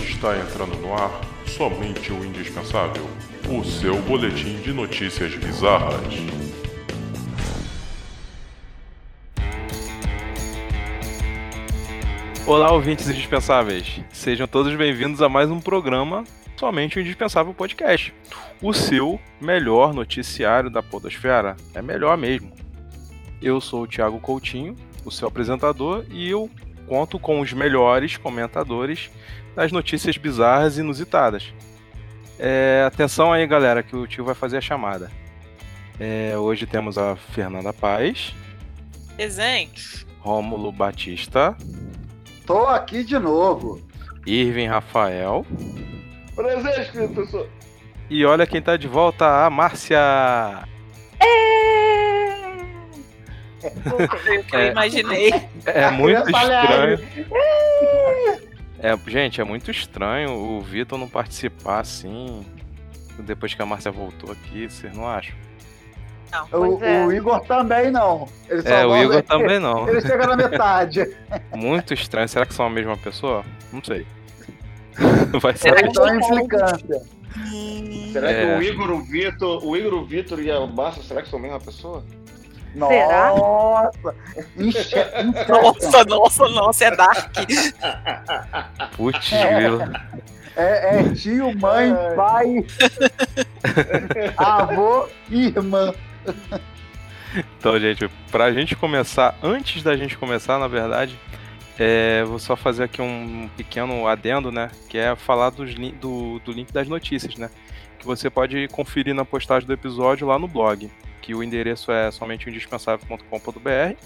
Está entrando no ar somente o indispensável o seu boletim de notícias bizarras. Olá, ouvintes indispensáveis. Sejam todos bem-vindos a mais um programa Somente o Indispensável Podcast. O seu melhor noticiário da podosfera. É melhor mesmo. Eu sou o Thiago Coutinho, o seu apresentador, e eu conto com os melhores comentadores das notícias bizarras e inusitadas. É, atenção aí, galera, que o tio vai fazer a chamada. É, hoje temos a Fernanda Paz. Presente. Rômulo Batista. Tô aqui de novo. Irving Rafael. Presente, professor. E olha quem tá de volta, a Márcia. Foi o que eu imaginei. É muito Criança estranho. É, gente, é muito estranho o Vitor não participar assim. Depois que a Márcia voltou aqui, vocês não acham? Não. O, é. o Igor também não. Ele só É, o Igor também não. Ele chega na metade. Muito estranho. Será que são a mesma pessoa? Não sei. Vai Será saber. que- Então é implicância. Será É. que o Igor, o Vitor, o Igor, o Vitor e a Márcia, será que são a mesma pessoa? Será? Nossa! Inche... Nossa, nossa, nossa, é Dark. Putz, grilo. É, é tio, mãe, Ai. pai, avô e irmã. Então, gente, pra gente começar, antes da gente começar, na verdade, é, vou só fazer aqui um pequeno adendo, né? Que é falar dos do, do link das notícias, né? Que você pode conferir na postagem do episódio lá no blog. Que o endereço é somente indispensável.com.br.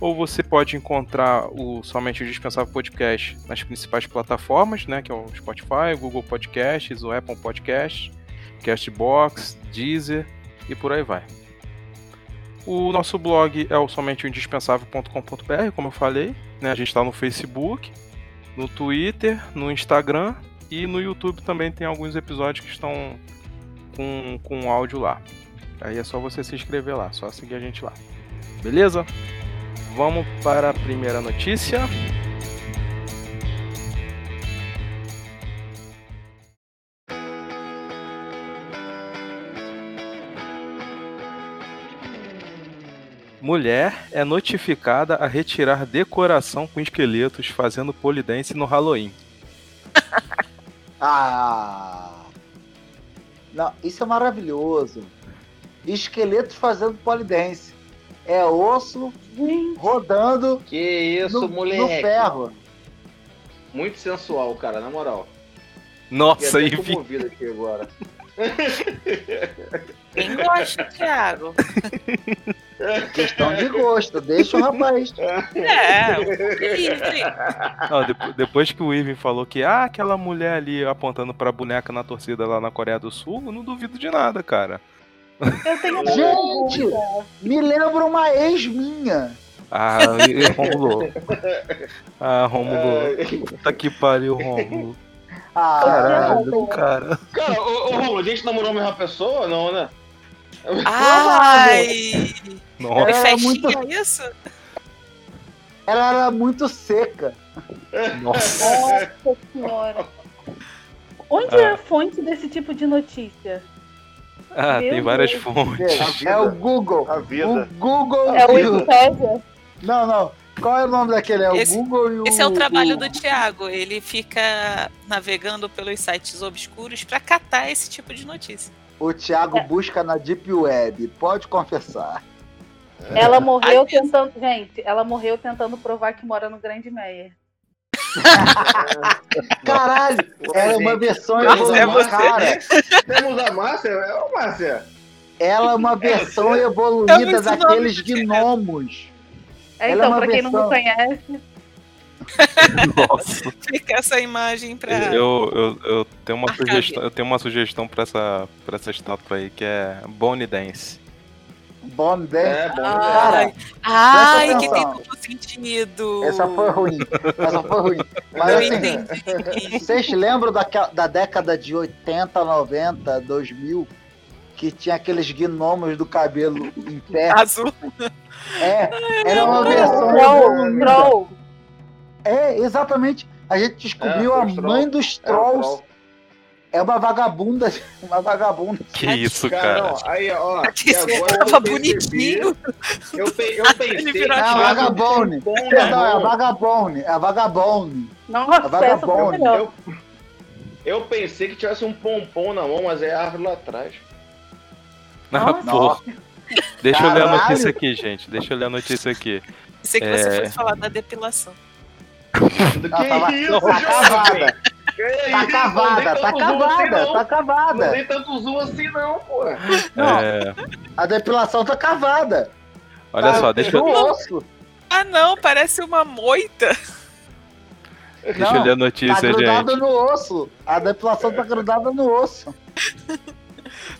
Ou você pode encontrar o Somente o Indispensável Podcast nas principais plataformas, né? Que é o Spotify, o Google Podcasts, o Apple Podcasts, Castbox, Deezer e por aí vai. O nosso blog é o indispensável.com.br, como eu falei. Né? A gente está no Facebook, no Twitter, no Instagram e no YouTube também tem alguns episódios que estão com, com áudio lá. Aí é só você se inscrever lá, só seguir a gente lá. Beleza? Vamos para a primeira notícia. Mulher é notificada a retirar decoração com esqueletos fazendo polidense no Halloween. Ah! Não, isso é maravilhoso. Esqueletos fazendo polidense. É osso Gente, rodando Que isso, no, moleque. no ferro. Muito sensual, cara, na moral. Nossa, enfim. comovido aqui agora. Quem gosta, Thiago? Questão de gosto. Deixa o rapaz. É, livre. Não, depo- depois que o Irving falou que ah, aquela mulher ali apontando pra boneca na torcida lá na Coreia do Sul, eu não duvido de nada, cara. Eu tenho uma Gente! pergunta. Me lembra uma ex minha. Ah, Rômulo. Ah, Rômulo. Puta que pariu, Rômulo. Ah, Caralho, cara. Cara, ô, ô Romulo, a gente namorou a mesma pessoa, não, né? Ai, Nossa. Era festinha muito- isso? ela era muito seca. Nossa. Nossa senhora. Onde Ah. é a fonte desse tipo de notícia? Ah, Meu tem várias Deus. fontes. É o Google. A vida. O Google. É o e o- Wikipédia? Não, não. Qual é o nome daquele? É o Esse- Google e o. Esse é o trabalho o- do Thiago. Ele fica navegando pelos sites obscuros pra catar esse tipo de notícia. O Thiago busca na Deep Web. Pode confessar. Ela morreu Às vezes. tentando. Gente, ela morreu tentando provar que mora no Grande Meia. Caralho! Ela é uma versão Márcia, é evoluída. você. Cara, Temos a Márcia? É o Márcia. ela é uma versão É evoluída muito daqueles gnomos. É, é então, uma pra quem não versão. me conhece, Nossa. Fica essa imagem pra. Eu, eu, eu tenho uma sugestão, eu tenho uma sugestão pra essa, pra essa estátua aí, que é Bone Dance. Bom, bem. É, bom. Ai, ai que tem duplo sentido. Essa foi ruim. Essa foi ruim. Mas Eu assim, entendi. vocês lembram daquela, da década de 80, 90, 2000? Que tinha aqueles gnomos do cabelo em pé. Azul. É, era uma versão Troll, troll. É, exatamente. A gente descobriu É, a mãe dos É, trolls. É uma vagabunda. Uma vagabunda. Que isso, Cara, cara. não, aí, ó. Que e agora eu tava percebi- bonitinho. Eu, pe- eu pensei É a tivesse um vagabone. na Perdão, é a mão. vagabone. É a vagabone. Nossa, vagabunda. melhor. Eu, eu pensei que tivesse um pompom na mão, mas é árvore lá atrás. Ah, Nossa. porra. Deixa eu ler a Caralho. notícia aqui, gente. Deixa eu ler a notícia aqui. Sei que você É. foi falar da depilação. Que Ela tava- isso, cavada. Tá isso? cavada. Não Tá assim, cavada. não. Tá Não cavada. dei tanto zoom assim, não, pô. Não. É, A depilação tá cavada. olha Tá só, deixa, eu- no osso. Ah, não, parece uma moita. deixa Não, eu ler a Tá notícia, grudada gente. no osso. A depilação tá grudada no osso.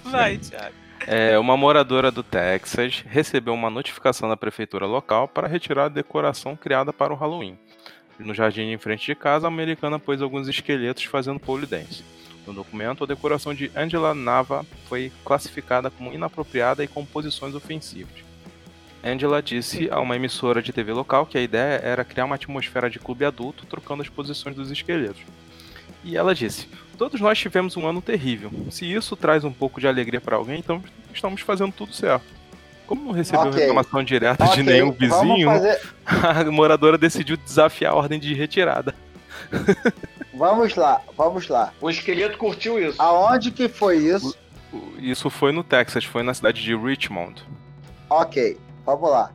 Vai, Thiago. É, uma moradora do Texas recebeu uma notificação da prefeitura local para retirar a decoração criada para o Halloween. No jardim em frente de casa, a americana pôs alguns esqueletos fazendo pole dance. No documento, a decoração de Angela Nava foi classificada como inapropriada e com posições ofensivas. Angela disse a uma emissora de TV local que a ideia era criar uma atmosfera de clube adulto, trocando as posições dos esqueletos. E ela disse: Todos nós tivemos um ano terrível. Se isso traz um pouco de alegria para alguém, então estamos fazendo tudo certo. Como não recebeu Ok. reclamação direta de Ok, nenhum vizinho, fazer. a moradora decidiu desafiar a ordem de retirada. Vamos lá, vamos lá. O esqueleto curtiu isso. Aonde que foi isso? Isso foi no Texas, foi na cidade de Richmond. Ok, vamos lá.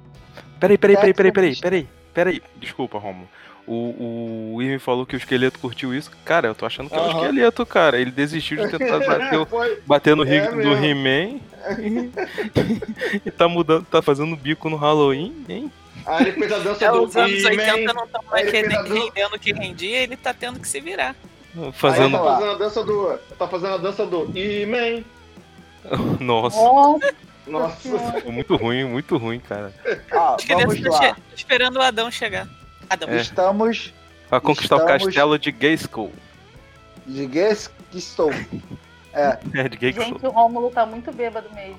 Peraí, peraí, peraí, peraí, peraí, peraí, peraí. Desculpa, Romulo. O, o Ivan falou que o esqueleto curtiu isso. Cara, eu tô achando que é o esqueleto, cara. Ele desistiu de tentar bater, o- bater no, É no mesmo. He-Man. e tá mudando, tá fazendo bico no Halloween, hein? Aí ele fez a dança É, do os anos 80 He-Man. não estão mais rendendo o que rendia, ele tá tendo que se virar. Aí Fazendo. tá fazendo a dança do. Tá fazendo a dança do He-Man. Nossa, Nossa, Nossa. Muito ruim, muito ruim, cara. Crianças vamos estão lá. che- esperando o Adão chegar. É. Estamos Pra conquistar o Estamos- castelo de Gay School. de estou. É, É, de Gay School. gente, o Rômulo tá muito bêbado mesmo.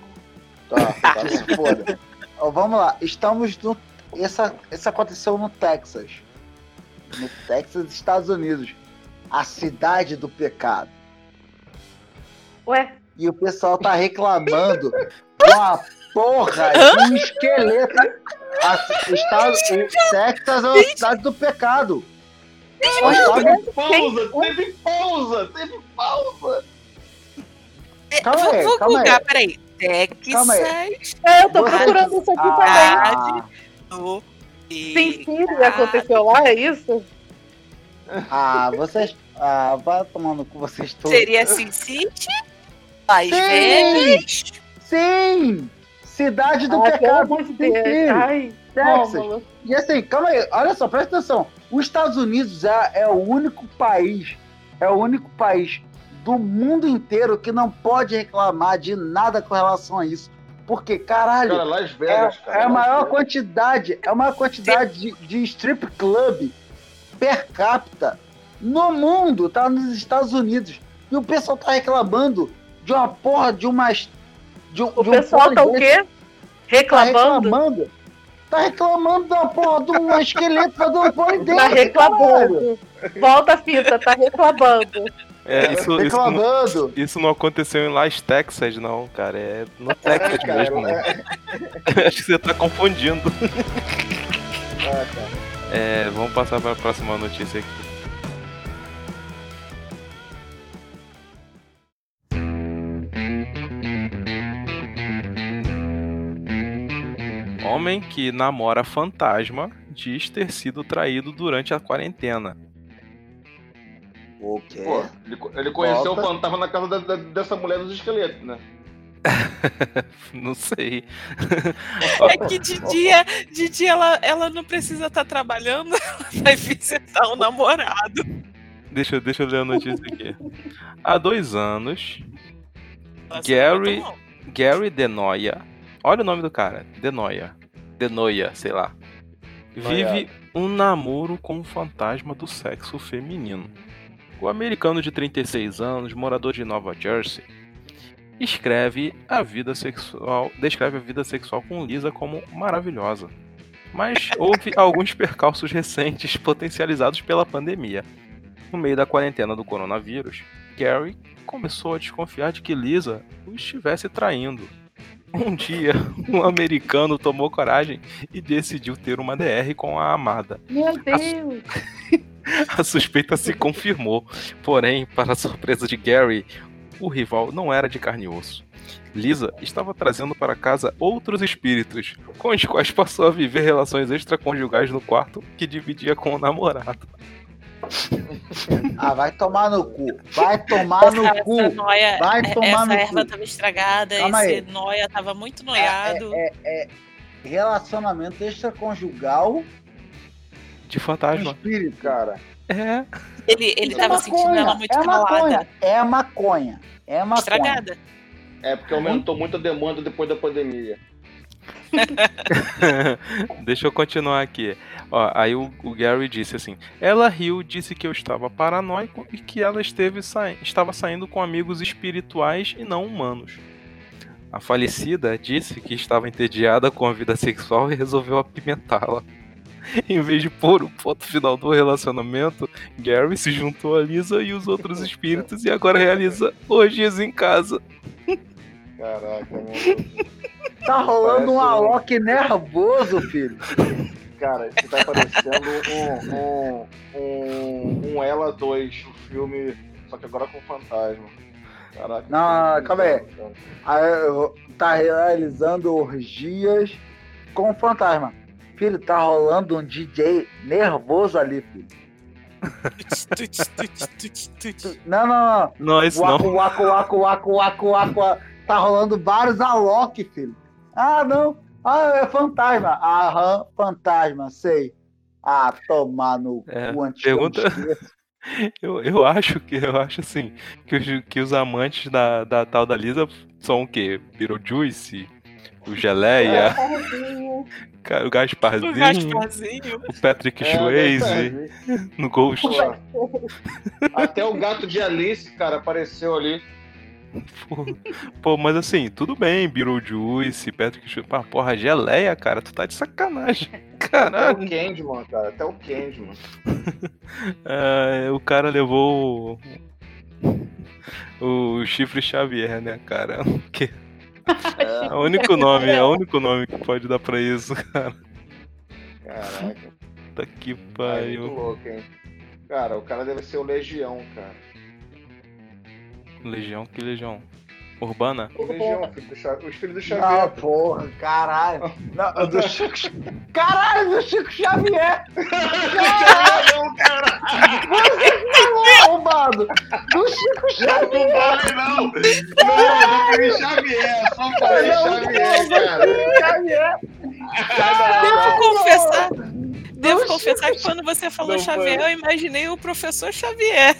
tá, tá se foda. Ó, vamos lá, estamos no. Essa, isso aconteceu no Texas. No Texas, Estados Unidos. A cidade do pecado. Ué, E o pessoal tá reclamando de uma porra de um esqueleto. A, o, estado, o Texas é uma cidade do pecado. É Teve pausa, teve pausa, teve pausa. Calma vou aí, vou calma aí. peraí. Calma Texas é, eu tô Você- procurando isso aqui também. Ah, do Sin City aconteceu lá, é isso? ah, vocês. Ah, vai tomando com vocês todos. Seria Sin City, Las Sim! Vegas. Sim! Cidade do pelo pecado. Deus. sim. Ai, Texas. E assim, calma aí, olha só, presta atenção. Os Estados Unidos é, é o único país, é o único país do mundo inteiro que não pode reclamar de nada com relação a isso. Porque, caralho, Cara, Las é, Vegas, cara. é a maior Vegas. quantidade, é a maior quantidade de, de strip club per capita no mundo, tá nos Estados Unidos. E o pessoal tá reclamando de uma porra de umas. De um, O de um pessoal tá o quê? Tá Reclamando? reclamando. Tá reclamando da porra de um esqueleto fazendo pole dance. Tá reclamando. Volta a fita, tá reclamando. É, isso, isso, não, Reclamando. isso não aconteceu em Las Texas, não, cara. É no Texas cara, mesmo. né? Acho que você tá confundindo. Ah, cara. É, vamos passar para a próxima notícia aqui. Homem que namora fantasma diz ter sido traído durante a quarentena. O quê? Pô, ele, ele conheceu Volta. o fantasma na casa da- da- dessa mulher dos esqueletos, né? Não sei. É que de dia, de dia ela, ela não precisa estar trabalhando, ela vai visitar o namorado. Deixa, eu- deixa eu ler a notícia aqui. Há dois anos, Nossa, Gary-. Gary Denoia. Olha o nome do cara. Denoia. Denoia, sei lá. Vive um namoro com um fantasma do sexo feminino. O americano de 36 anos, morador de Nova Jersey, escreve a vida sexual, descreve a vida sexual com Lisa como maravilhosa. Mas houve alguns percalços recentes potencializados pela pandemia. No meio da quarentena do coronavírus, Gary começou a desconfiar de que Lisa o estivesse traindo. Um dia, um americano tomou coragem e decidiu ter uma DR com a amada. Meu Deus! A suspeita se confirmou, porém, para a surpresa de Gary, o rival não era de carne e osso. Lisa estava trazendo para casa outros espíritos, com os quais passou a viver relações extraconjugais no quarto que dividia com o namorado. Ah, vai tomar no cu. Vai tomar no essa, cu. essa noia, Vai tomar essa no erva cu. tava estragada, Calma esse aí. noia tava muito noiado. É, é, é relacionamento extraconjugal De fantasma. espírito. Cara, É. Ele, ele É tava sentindo ela muito é maconha. calada, É maconha. É maconha. estragada. é porque aumentou muito a demanda depois da pandemia. Deixa eu continuar aqui. Ó, aí o, o Gary disse assim: Ela riu, disse que eu estava paranoico e que ela esteve sai- estava saindo com amigos espirituais e não humanos. A falecida disse que estava entediada com a vida sexual e resolveu apimentá-la. Em vez de pôr o ponto final do relacionamento, Gary se juntou a Lisa e os outros espíritos e agora realiza orgias em casa. Caraca, mano. Tá rolando um Parece um- Alok nervoso, filho. Cara, isso tá parecendo um, um, um, um Ela 2, o filme, só que agora com fantasma. Caraca. Não, que calma aí. Tá realizando orgias com fantasma. Filho, tá rolando um DJ nervoso ali, filho. Não, não, não. Não, isso não. Waco, waco, waco, waco, waco, waco, waco. Tá rolando vários Alok, filho. Ah, não. Ah, é fantasma. Aham, fantasma, sei. Ah, tomar no É, cu antes pergunta- eu. Eu, acho que eu acho assim que os, que os amantes da, da tal da Lisa são o quê? Beetlejuice, o Geleia, ca- o O Gasparzinho, Gasparzinho. o Patrick É, Swayze no Ghost. Até o gato de Alice, cara, apareceu ali. Pô, mas assim, tudo bem, Beetlejuice, Patrick Pá, porra, Geleia, cara, tu tá de sacanagem. Até Caralho. o Candyman, cara. Até o Candyman. É, o cara levou o, o chifre Xavier, né, cara? Que É, é o único nome, é o único nome que pode dar pra isso, cara. caraca. Puta que muito pariu. louco, hein? Cara, o cara deve ser o Legião, cara. Legião, que legião? Urbana? Legião, filho do Xa- os filhos do Ah, Xavier. porra, caralho. Não, do Chico... Caralho, do Chico Xavier. Caralho, cara! Arrombado. Do Chico Xavier. Não falei não! Não, do filho Xavier, só falei Xavier, cara. Xavier. Devo confessar. Devo confessar que quando você falou Não Xavier, foi. eu imaginei o professor Xavier.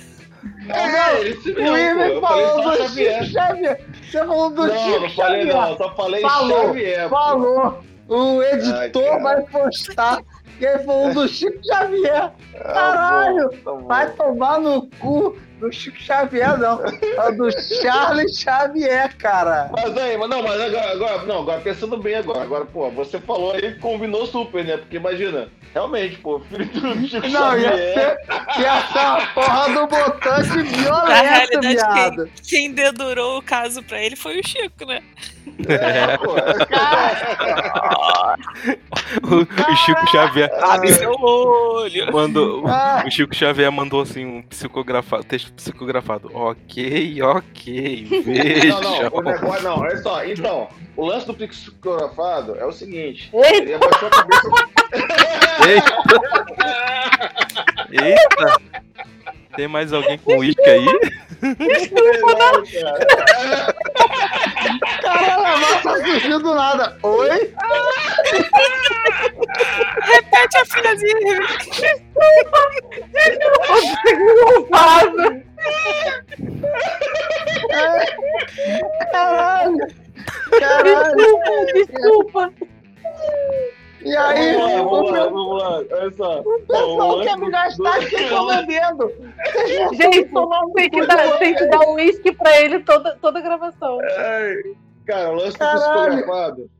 É, esse O mesmo, pô. Eu falei falou do Xavier. Chico Xavier. Você falou do Não, Chico não falei Xavier. não, só falei Falou, Xavier. pô. Falou. O editor Ai, vai postar. Que ele falou do Chico Xavier. Ah, Caralho, bom, tá bom. Vai tomar no cu do Chico Xavier, não. É do Charles Xavier, cara. Mas aí, mas não, mas agora, agora, não, agora pensando bem agora, agora, pô, você falou aí, combinou super, né? Porque imagina, realmente, pô, filho do Chico Não, ia Xavier. ser, ia ser uma porra do botante violento, viado. Quem dedurou o caso pra ele foi o Chico, né? É, pô, O, o Chico Xavier Abre seu olho. mandou. Ah. O Chico Xavier mandou assim um psicografado, texto psicografado. Ok, ok, Não, veja. não, o negócio, não, olha só, então, o lance do psicografado é o seguinte, Eita, ele abaixou a cabeça. Eita! Eita! Tem mais alguém com uísque aí? Caralho, a massa surgiu do nada. Oi? Repete a filhazinha. Caralho. Caralho. desculpa. E aí, Vamos lá, o vamos lá, vamos lá, olha só. o pessoal quer me gastar aqui tô bebendo. Vocês não Gente, tem que dar, tem que dar uísque pra ele toda, toda a gravação. Ai, Cara, o lance do psicografado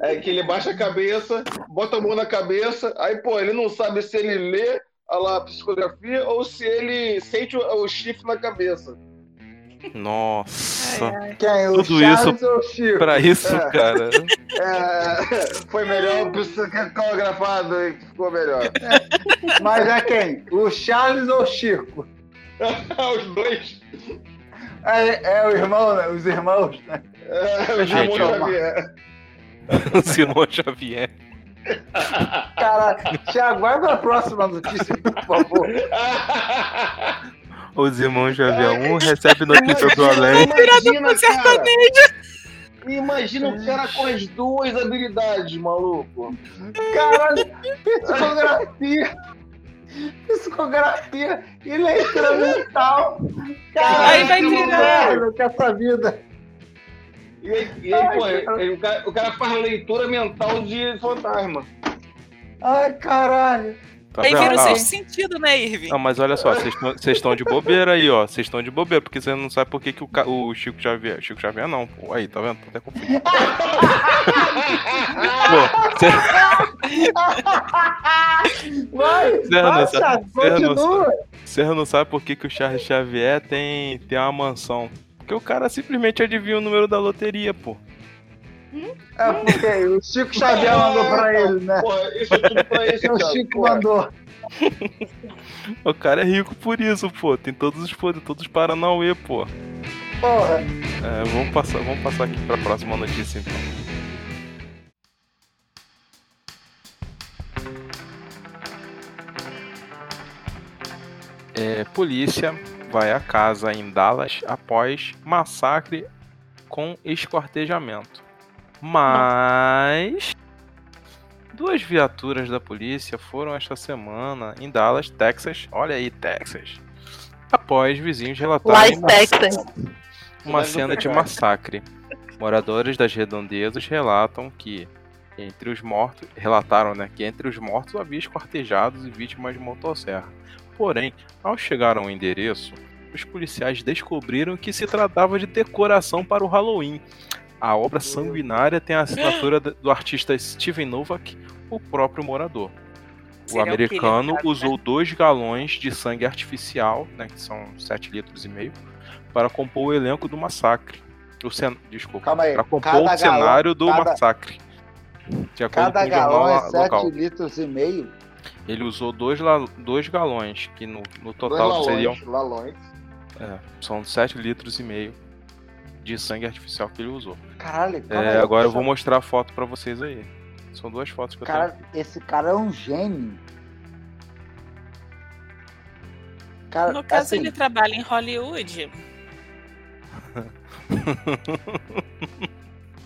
é que ele baixa a cabeça, bota a mão na cabeça, aí, pô, ele não sabe se ele lê a lá, psicografia ou se ele sente o, o chifre na cabeça. Nossa. Quem? O Tudo Charles ou o Chico? Pra isso, É. cara. É, foi melhor o psicografado aí que ficou melhor. Mas é quem? O Charles ou o Chico? Os dois. É, é o irmão, né? Os irmãos, né? É, o Gente, ó. Xavier. Simão Xavier. Cara, Thiago, vai pra próxima notícia, por favor. Os irmãos Xavier, um recebe notícia do além. Imagina, cara. Imagina o cara com as duas habilidades, maluco. Caralho, psicografia. Psicografia e leitura mental. Caralho, Aí vai inferno com essa vida. E aí, e aí, pô, o, cara, o cara faz leitura mental de fantasma. Ai, caralho. Tá Aí vira o Ah, sexto sentido, né, Irving? Não, mas olha só, vocês estão de bobeira aí, ó. Vocês estão de bobeira, porque você não sabe por que, que o, ca- o Chico Xavier. Chico Xavier não, pô. Aí, tá vendo? Tô até confuso. Pô, cê- Vai, Thiago, Zé continua. Você não sabe por que, que o Charles Xavier tem, tem uma mansão. Porque o cara simplesmente adivinha o número da loteria, pô. É porque o Chico Xavier mandou pra ele, né? Porra, isso é tudo pra esse O cara. Chico porra. mandou. O cara é rico por isso, pô. Tem todos os poderes, todos os Paranauê, pô. Porra. É, vamos passar, vamos passar aqui pra próxima notícia, então. É, polícia vai à casa em Dallas após massacre com esquartejamento. Mas duas viaturas da polícia foram esta semana em Dallas, Texas. Olha aí, Texas. Após vizinhos relatarem em Texas. uma cena de massacre. Moradores das redondezas relatam que entre os mortos, relataram, né, que entre os mortos havia esquartejados e vítimas de motosserra. Porém, ao chegar ao endereço, os policiais descobriram que se tratava de decoração para o Halloween. A obra sanguinária tem a assinatura do artista Steven Novak, o próprio morador. O americano usou dois galões de sangue artificial, né, que são 7 litros e meio, para compor o elenco do massacre. O cen... Desculpa. Calma aí. Para compor Cada o galão- cenário do cada- massacre. De acordo Cada com o galão é la- 7 local. litros e meio. Ele usou dois, la- dois galões, que no, no Dois total seriam. lalões, lalões. é, são 7 litros e meio de sangue artificial que ele usou. Caralho, É, aí, agora eu vou mostrar a foto pra vocês aí. São duas fotos que eu Cara, esse cara é um gênio. Cara, No caso, assim, ele trabalha em Hollywood.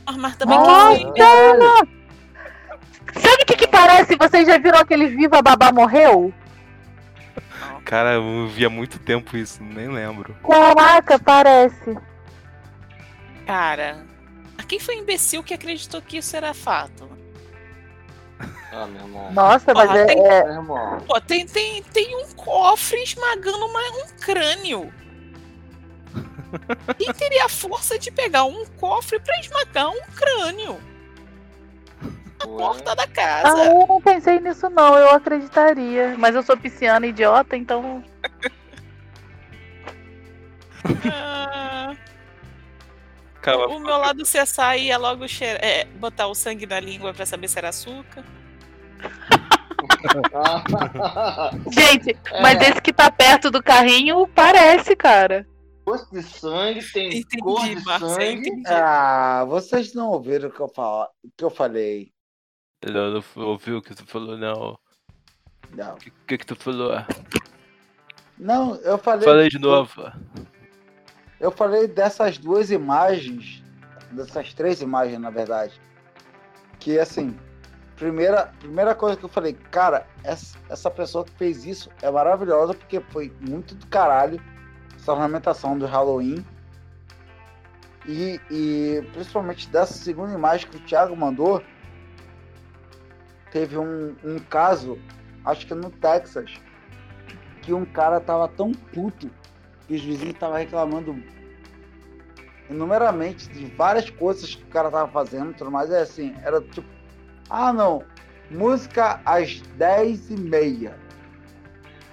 A Marta bem Nossa! Sabe o que, que parece? Vocês já viram aquele Viva Babá Morreu? tenho. Cara, eu vi há muito tempo isso, nem lembro. Caraca, parece. Cara, quem foi imbecil que acreditou que isso era fato? Ah, meu irmão. Nossa, mas Porra, é, tem- é-. Pô, tem, tem, tem um cofre esmagando uma- um crânio. Quem teria a força de pegar um cofre pra esmagar um crânio? Na Ué. porta da Ah, casa. eu não pensei nisso não, eu acreditaria. Mas eu sou pisciana idiota, então. Ah, Cara, o meu lado CSI ia logo cheira- é, botar o sangue na língua pra saber se era açúcar. Gente, É. mas esse que tá perto do carrinho parece, cara. Gosto de sangue, tem Entendi, cor de Marcia, sangue. entendi. Ah, vocês não ouviram o que eu, fala, o que eu falei. eu não ouviu o que tu falou, não. O Não, que, que, que tu falou? não eu falei. Falei de novo. Eu falei dessas duas imagens, dessas três imagens, na verdade. Que assim, primeira, primeira coisa que eu falei, cara, essa, essa pessoa que fez isso é maravilhosa porque foi muito do caralho essa ornamentação do Halloween. E, e principalmente dessa segunda imagem que o Thiago mandou, teve um, um caso, acho que no Texas, que um cara tava tão puto que os vizinhos estavam reclamando inumeramente de várias coisas que o cara tava fazendo, tudo mais, é assim, era tipo, ah não, música às 10 e meia.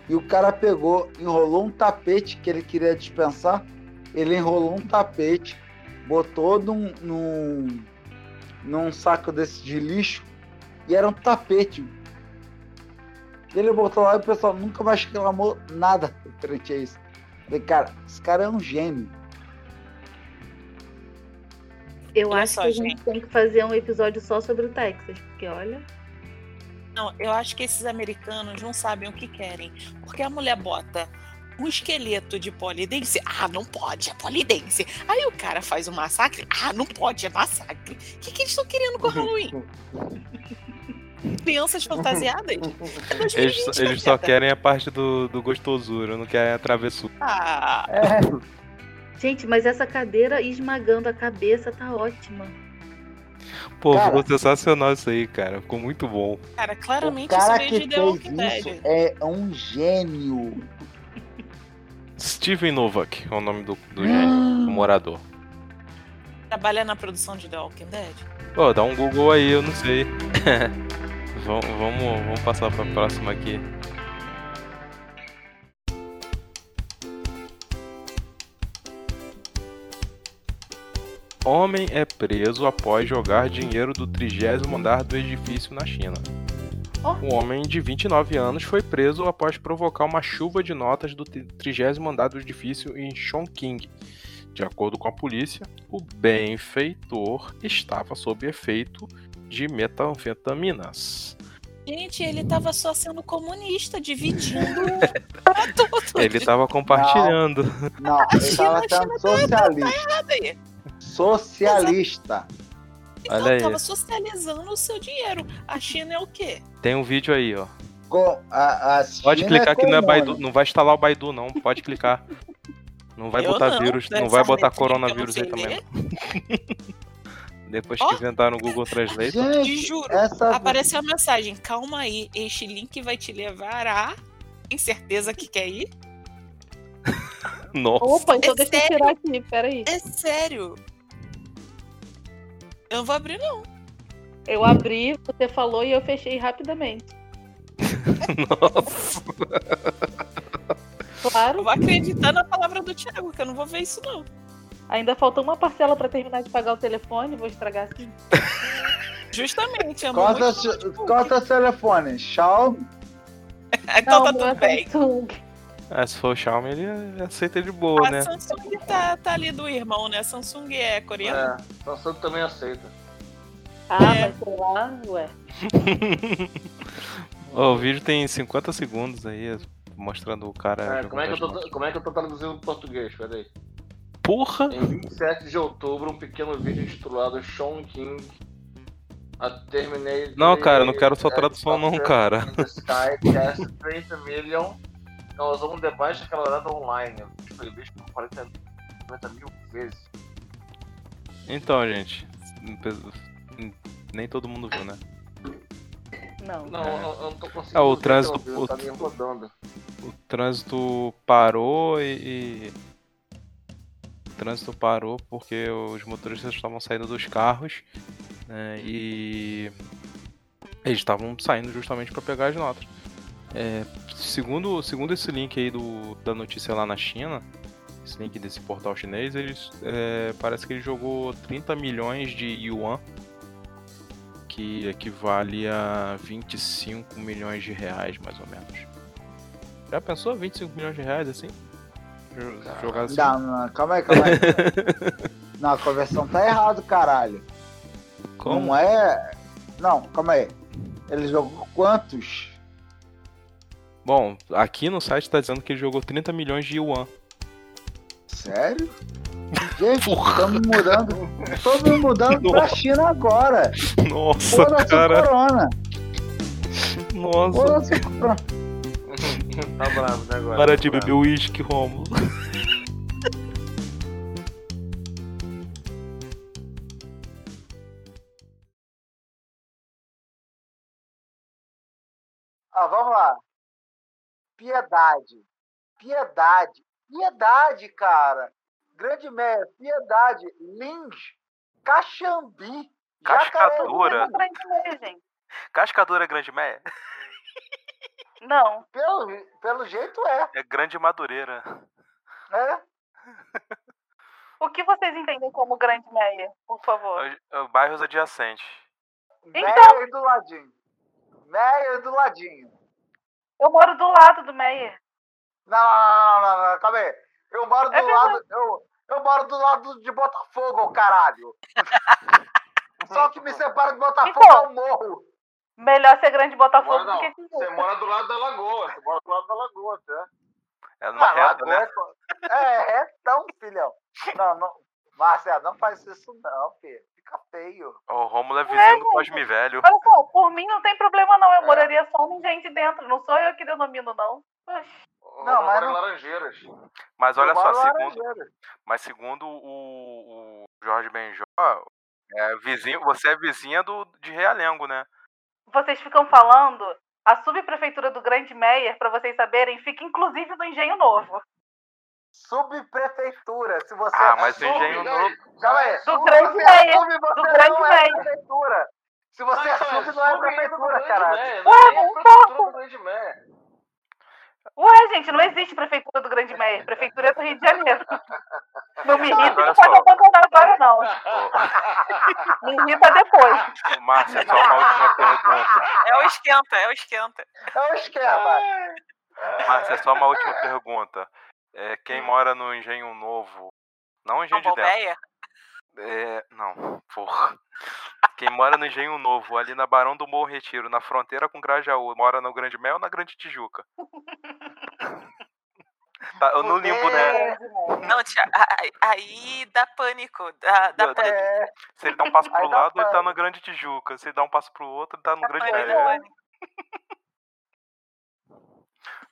E o cara pegou, enrolou um tapete que ele queria dispensar. Ele enrolou um tapete, botou num, num, num saco desse de lixo e era um tapete. Ele botou lá e o pessoal nunca mais reclamou nada frente a isso. Falei, cara, esse cara é um gênio. Eu Olha acho só, que a gente gente. tem que fazer um episódio só sobre o Texas, porque olha. Não, eu acho que esses americanos não sabem o que querem. Porque a mulher bota um esqueleto de polidense. Ah, não pode, é polidense. Aí o cara faz um massacre. Ah, não pode, é massacre. O que, que eles estão querendo com o Halloween? Crianças fantasiadas? É 2020, Eles, eles só querem a parte do, do gostosura, não querem a travessura. Ah, É, Gente, mas essa cadeira esmagando a cabeça tá ótima. Pô, Cara. ficou sensacional isso aí, cara. Ficou muito bom. cara, o claramente isso cara veio que de The fez Walking isso Dead. é um gênio. Steven Novak é o nome do, do gênio, o morador. Trabalha na produção de The Walking Dead. Pô, dá um Google aí, eu não sei. vamos, vamos, vamos passar pra próxima aqui. Homem é preso após jogar dinheiro do trigésimo andar do edifício na China. Um homem de 29 anos foi preso após provocar uma chuva de notas do tri- trigésimo andar do edifício em Chongqing. De acordo com a polícia, o benfeitor estava sob efeito de metanfetaminas. Gente, ele tava só sendo comunista, dividindo pra tudo. Ele estava compartilhando. Não, ele tava China, sendo socialista. Socialista. Então Olha aí. tava socializando o seu dinheiro. A China é o quê? Tem um vídeo aí, ó. Com a, a Pode clicar que não é. Baidu, não vai instalar o Baidu não, pode clicar. Não vai Eu botar não, vírus, dessa não vai botar coronavírus não aí também. Depois Ó. que inventaram o Google Translate. Te Gente, juro. essa Apareceu a mensagem. Calma aí, este link vai te levar a. Tem certeza que quer ir? Nossa. Opa, então É deixa eu sério? tirar aqui, peraí. É sério. Eu não vou abrir, não. Eu abri, você falou e eu fechei rapidamente. Nossa. Eu Claro, vou acreditar na palavra do Thiago, que eu não vou ver isso, não. Ainda faltou uma parcela pra terminar de pagar o telefone, vou estragar assim. Justamente, amo Corta, muito seu- notebook. corta telefone. Xiaomi. Então tá é tudo bem. Samsung. Ah, se for o Xiaomi, ele aceita de boa, A né? Samsung tá, tá ali do irmão, né? Samsung é coreano. É, Samsung também aceita. Ah, É. mas sei lá, ué. Ó, o vídeo tem 50 segundos aí, mostrando o cara. É, como, é que eu tô, como é que eu tô traduzindo em português? Peraí. Porra! Em 27 de outubro, um pequeno vídeo intitulado Sean King. A Terminator. Não, cara, não quero sua tradução não, cara. In the Sky Cast 30 Million causou um debate acalorado online. Foi visto por 40, 50 mil vezes. Então, gente. Nem todo mundo viu, né? Não. Não, É. eu, eu não tô conseguindo. É, o trânsito- vídeo, o- Tá rodando. O trânsito parou e. e- O trânsito parou porque os motoristas estavam saindo dos carros né, e eles estavam saindo justamente para pegar as notas. É, segundo, segundo esse link aí do, da notícia lá na China, esse link desse portal chinês, eles, é, parece que ele jogou 30 milhões de yuan, que equivale a 25 milhões de reais, mais ou menos. Já pensou 25 milhões de reais assim? Jo- Jogar assim? Não, não, calma aí, calma aí. não, a conversão tá errado, caralho. Como? Não é. Não, calma aí. Ele jogou quantos? Bom, aqui no site tá dizendo que ele jogou 30 milhões de yuan. Sério? Gente, estamos mudando. Estamos mudando pra China agora. Nossa, cara. corona. Nossa. O corona. tá bravo, né, agora? Para de Tá beber uísque, Romulo. Ah, vamos lá. Piedade. Piedade. Piedade, cara. Grande Meia, Piedade. Lins. Caxambi. Cascadura. Cascadora Grande Meia. Não. Pelo, pelo jeito é. É Grande Madureira. é. O que vocês entendem como Grande Meia, por favor? É- é Bairros adjacentes. Então- Meia do ladinho. Meia do ladinho. Eu moro do lado do Meyer. Não, não, não, não, não, calma aí. Eu moro do É lado. Eu, eu moro do lado de Botafogo, caralho. Só que me separa de Botafogo Então. é um morro. Melhor ser Grande Botafogo não. do que Você mora do lado da lagoa. Você mora do lado da lagoa, tá? É numa Ah, reta, né? Lagoa É, é retão, filhão. Não, não. Marcelo, não faz isso não, filho. Fica feio. O Rômulo é vizinho do gente. Cosme Velho. Olha só, por mim não tem problema não. Eu É. moraria só com gente dentro. Não sou eu que denomino, não. Não, mas mora em não- Laranjeiras. Mas olha só, segundo, mas segundo o, o Jorge Benjó, é vizinho, você é vizinha do, de Realengo, né? Vocês ficam falando, a subprefeitura do Grande Meyer, pra vocês saberem, fica inclusive no Engenho Novo. Subprefeitura. Se você Ah, é mas sub- Engenho Novo. Calma aí. Do Se Grande você é Meia, sub, você do não Grande é Meia. prefeitura. Se você é mas, não é sub prefeitura, do caralho. Ué, não é não a prefeitura do Grande Meia. Ué, gente, não existe prefeitura do Grande Meyer. Prefeitura é do Rio de Janeiro. Não me irrita, não pode só. abandonar agora, não. Me irrita depois. Márcia, só uma última pergunta. É o esquenta, é o esquenta. É o esquema. Márcia, só uma última pergunta. É, quem mora no Engenho Novo. Não Engenho de Dentro. É, não, porra. Quem mora no Engenho Novo, ali na Barão do Morro Retiro, na fronteira com Grajaú, mora no Grande Mel ou na Grande Tijuca? Tá, eu no limbo, né? Não, tia, aí, dá pânico. Dá, dá pânico. É, Se ele dá um passo pro Aí lado, ele tá na Grande Tijuca. Se ele dá um passo pro outro, ele tá no Dá Grande Mel. dá pânico.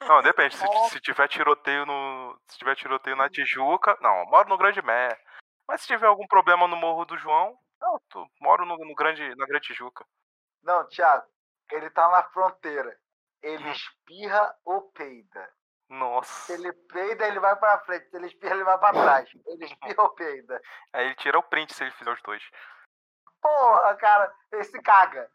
Não, depende. Se, se tiver tiroteio no. Se tiver tiroteio na Tijuca. Não, eu moro no Grande Mé. Mas se tiver algum problema no Morro do João, moro no, no grande, na Grande Tijuca. Não, Thiago, ele tá na fronteira. Ele Hum. espirra ou peida. Se Nossa. ele peida, ele vai pra frente. Se ele espirra, ele vai pra trás. Ele espirra ou peida. Aí ele tira o print se ele fizer os dois. Porra, cara, esse caga.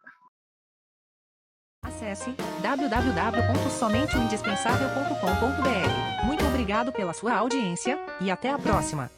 Acesse www.somenteoindispensável.com.br. Muito obrigado pela sua audiência e até a próxima.